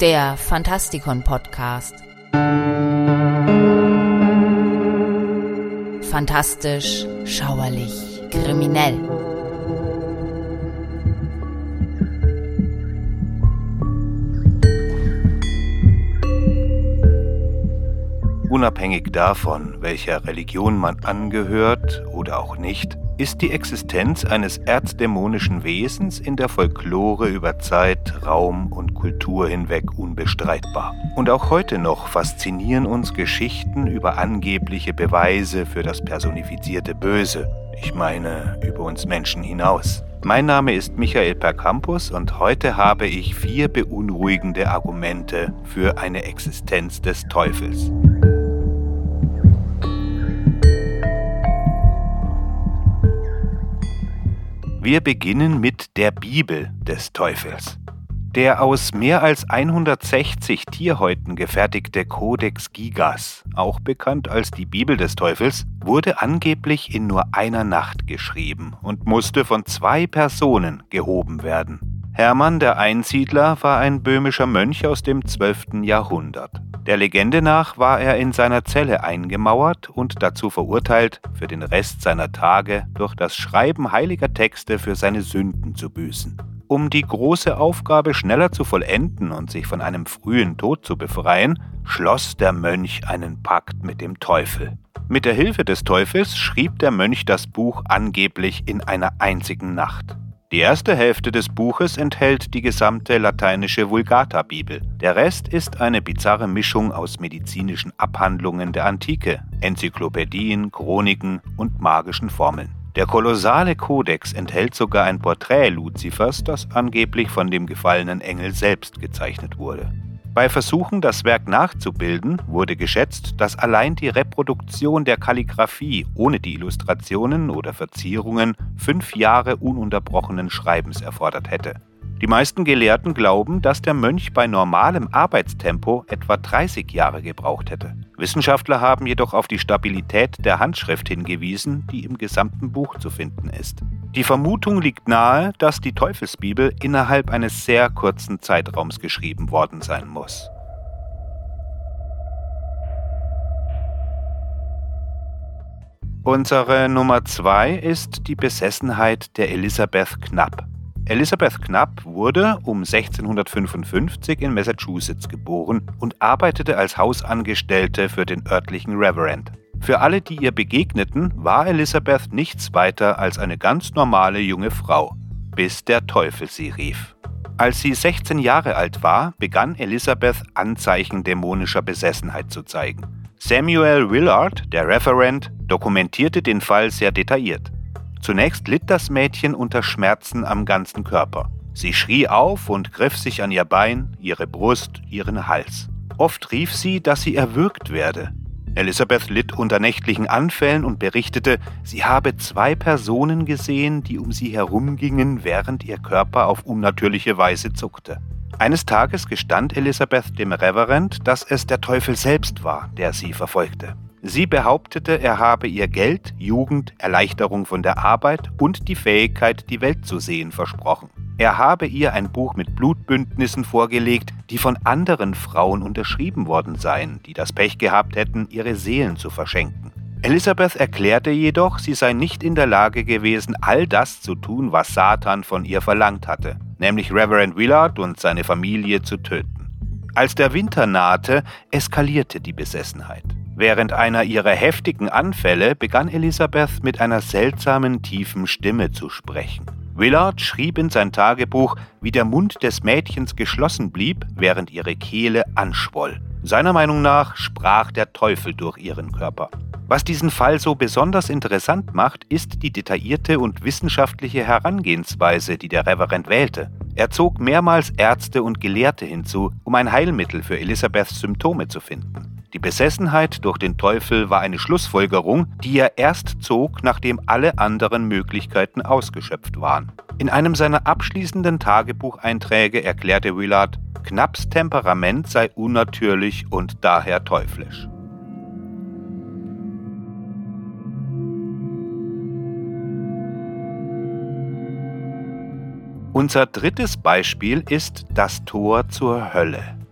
der Fantastikon Podcast. Fantastisch, schauerlich, kriminell. Unabhängig davon, welcher Religion man angehört oder auch nicht, ist die Existenz eines erzdämonischen Wesens in der Folklore über Zeit, Raum und Kultur hinweg unbestreitbar. Und auch heute noch faszinieren uns Geschichten über angebliche Beweise für das personifizierte Böse. Ich meine, über uns Menschen hinaus. Mein Name ist Michael Percampus und heute habe ich vier beunruhigende Argumente für eine Existenz des Teufels. Wir beginnen mit der Bibel des Teufels. Der aus mehr als 160 Tierhäuten gefertigte Codex Gigas, auch bekannt als die Bibel des Teufels, wurde angeblich in nur einer Nacht geschrieben und musste von zwei Personen gehoben werden. Hermann der Einsiedler war ein böhmischer Mönch aus dem 12. Jahrhundert. Der Legende nach war er in seiner Zelle eingemauert und dazu verurteilt, für den Rest seiner Tage durch das Schreiben heiliger Texte für seine Sünden zu büßen. Um die große Aufgabe schneller zu vollenden und sich von einem frühen Tod zu befreien, schloss der Mönch einen Pakt mit dem Teufel. Mit der Hilfe des Teufels schrieb der Mönch das Buch angeblich in einer einzigen Nacht. Die erste Hälfte des Buches enthält die gesamte lateinische Vulgata-Bibel. Der Rest ist eine bizarre Mischung aus medizinischen Abhandlungen der Antike, Enzyklopädien, Chroniken und magischen Formeln. Der kolossale Kodex enthält sogar ein Porträt Luzifers, das angeblich von dem gefallenen Engel selbst gezeichnet wurde. Bei Versuchen, das Werk nachzubilden, wurde geschätzt, dass allein die Reproduktion der Kalligraphie ohne die Illustrationen oder Verzierungen fünf Jahre ununterbrochenen Schreibens erfordert hätte. Die meisten Gelehrten glauben, dass der Mönch bei normalem Arbeitstempo etwa 30 Jahre gebraucht hätte. Wissenschaftler haben jedoch auf die Stabilität der Handschrift hingewiesen, die im gesamten Buch zu finden ist. Die Vermutung liegt nahe, dass die Teufelsbibel innerhalb eines sehr kurzen Zeitraums geschrieben worden sein muss. Unsere Nummer zwei ist die Besessenheit der Elisabeth Knapp. Elisabeth Knapp wurde um 1655 in Massachusetts geboren und arbeitete als Hausangestellte für den örtlichen Reverend. Für alle, die ihr begegneten, war Elisabeth nichts weiter als eine ganz normale junge Frau, bis der Teufel sie rief. Als sie 16 Jahre alt war, begann Elisabeth Anzeichen dämonischer Besessenheit zu zeigen. Samuel Willard, der Referent, dokumentierte den Fall sehr detailliert. Zunächst litt das Mädchen unter Schmerzen am ganzen Körper. Sie schrie auf und griff sich an ihr Bein, ihre Brust, ihren Hals. Oft rief sie, dass sie erwürgt werde. Elisabeth litt unter nächtlichen Anfällen und berichtete, sie habe zwei Personen gesehen, die um sie herumgingen, während ihr Körper auf unnatürliche Weise zuckte. Eines Tages gestand Elisabeth dem Reverend, dass es der Teufel selbst war, der sie verfolgte. Sie behauptete, er habe ihr Geld, Jugend, Erleichterung von der Arbeit und die Fähigkeit, die Welt zu sehen, versprochen. Er habe ihr ein Buch mit Blutbündnissen vorgelegt, die von anderen Frauen unterschrieben worden seien, die das Pech gehabt hätten, ihre Seelen zu verschenken. Elisabeth erklärte jedoch, sie sei nicht in der Lage gewesen, all das zu tun, was Satan von ihr verlangt hatte, nämlich Reverend Willard und seine Familie zu töten. Als der Winter nahte, eskalierte die Besessenheit. Während einer ihrer heftigen Anfälle begann Elisabeth mit einer seltsamen tiefen Stimme zu sprechen. Willard schrieb in sein Tagebuch, wie der Mund des Mädchens geschlossen blieb, während ihre Kehle anschwoll. Seiner Meinung nach sprach der Teufel durch ihren Körper. Was diesen Fall so besonders interessant macht, ist die detaillierte und wissenschaftliche Herangehensweise, die der Reverend wählte. Er zog mehrmals Ärzte und Gelehrte hinzu, um ein Heilmittel für Elisabeths Symptome zu finden. Die Besessenheit durch den Teufel war eine Schlussfolgerung, die er erst zog, nachdem alle anderen Möglichkeiten ausgeschöpft waren. In einem seiner abschließenden Tagebucheinträge erklärte Willard, Knapps Temperament sei unnatürlich und daher teuflisch. Unser drittes Beispiel ist das Tor zur Hölle.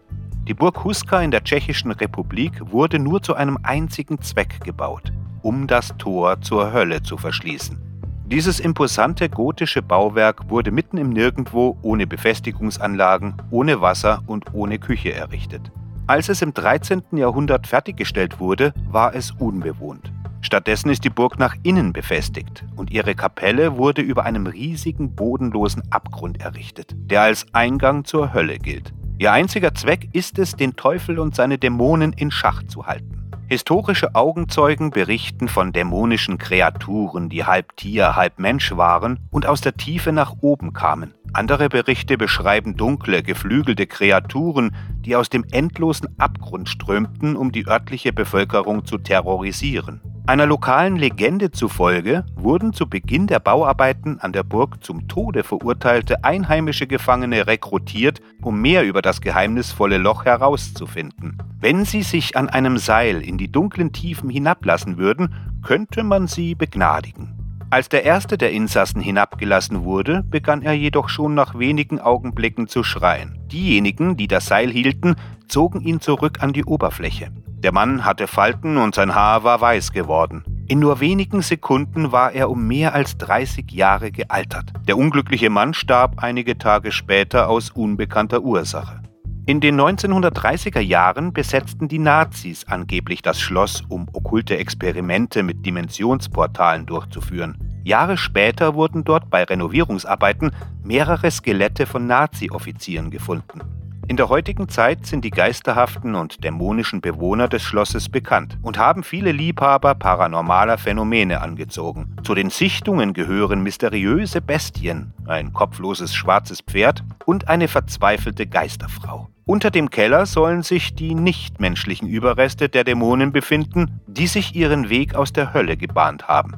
Die Burg Huska in der Tschechischen Republik wurde nur zu einem einzigen Zweck gebaut, um das Tor zur Hölle zu verschließen. Dieses imposante gotische Bauwerk wurde mitten im Nirgendwo ohne Befestigungsanlagen, ohne Wasser und ohne Küche errichtet. Als es im 13. Jahrhundert fertiggestellt wurde, war es unbewohnt. Stattdessen ist die Burg nach innen befestigt und ihre Kapelle wurde über einem riesigen bodenlosen Abgrund errichtet, der als Eingang zur Hölle gilt. Ihr einziger Zweck ist es, den Teufel und seine Dämonen in Schach zu halten. Historische Augenzeugen berichten von dämonischen Kreaturen, die halb Tier, halb Mensch waren und aus der Tiefe nach oben kamen. Andere Berichte beschreiben dunkle, geflügelte Kreaturen, die aus dem endlosen Abgrund strömten, um die örtliche Bevölkerung zu terrorisieren. Einer lokalen Legende zufolge wurden zu Beginn der Bauarbeiten an der Burg zum Tode verurteilte einheimische Gefangene rekrutiert, um mehr über das geheimnisvolle Loch herauszufinden. Wenn sie sich an einem Seil in die dunklen Tiefen hinablassen würden, könnte man sie begnadigen. Als der erste der Insassen hinabgelassen wurde, begann er jedoch schon nach wenigen Augenblicken zu schreien. Diejenigen, die das Seil hielten, zogen ihn zurück an die Oberfläche. Der Mann hatte Falten und sein Haar war weiß geworden. In nur wenigen Sekunden war er um mehr als 30 Jahre gealtert. Der unglückliche Mann starb einige Tage später aus unbekannter Ursache. In den 1930er Jahren besetzten die Nazis angeblich das Schloss, um okkulte Experimente mit Dimensionsportalen durchzuführen. Jahre später wurden dort bei Renovierungsarbeiten mehrere Skelette von Nazi-Offizieren gefunden. In der heutigen Zeit sind die geisterhaften und dämonischen Bewohner des Schlosses bekannt und haben viele Liebhaber paranormaler Phänomene angezogen. Zu den Sichtungen gehören mysteriöse Bestien, ein kopfloses schwarzes Pferd und eine verzweifelte Geisterfrau. Unter dem Keller sollen sich die nichtmenschlichen Überreste der Dämonen befinden, die sich ihren Weg aus der Hölle gebahnt haben.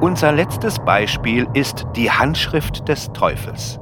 Unser letztes Beispiel ist die Handschrift des Teufels.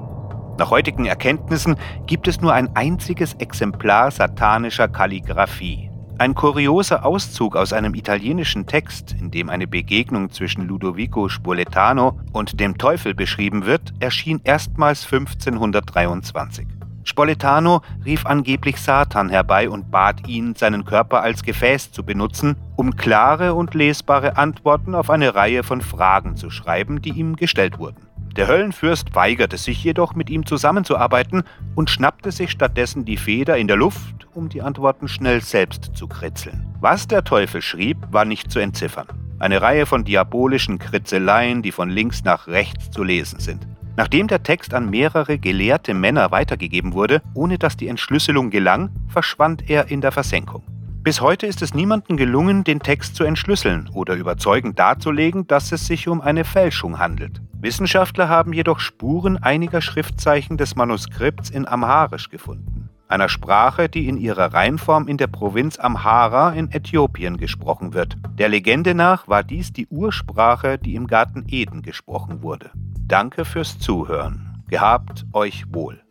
Nach heutigen Erkenntnissen gibt es nur ein einziges Exemplar satanischer Kalligraphie. Ein kurioser Auszug aus einem italienischen Text, in dem eine Begegnung zwischen Ludovico Spoletano und dem Teufel beschrieben wird, erschien erstmals 1523. Spoletano rief angeblich Satan herbei und bat ihn, seinen Körper als Gefäß zu benutzen, um klare und lesbare Antworten auf eine Reihe von Fragen zu schreiben, die ihm gestellt wurden. Der Höllenfürst weigerte sich jedoch, mit ihm zusammenzuarbeiten und schnappte sich stattdessen die Feder in der Luft, um die Antworten schnell selbst zu kritzeln. Was der Teufel schrieb, war nicht zu entziffern. Eine Reihe von diabolischen Kritzeleien, die von links nach rechts zu lesen sind. Nachdem der Text an mehrere gelehrte Männer weitergegeben wurde, ohne dass die Entschlüsselung gelang, verschwand er in der Versenkung. Bis heute ist es niemandem gelungen, den Text zu entschlüsseln oder überzeugend darzulegen, dass es sich um eine Fälschung handelt. Wissenschaftler haben jedoch Spuren einiger Schriftzeichen des Manuskripts in Amharisch gefunden, einer Sprache, die in ihrer Reinform in der Provinz Amhara in Äthiopien gesprochen wird. Der Legende nach war dies die Ursprache, die im Garten Eden gesprochen wurde. Danke fürs Zuhören. Gehabt euch wohl.